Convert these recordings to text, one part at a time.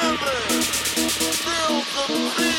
Together, build the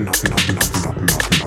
no, no, no, no, no.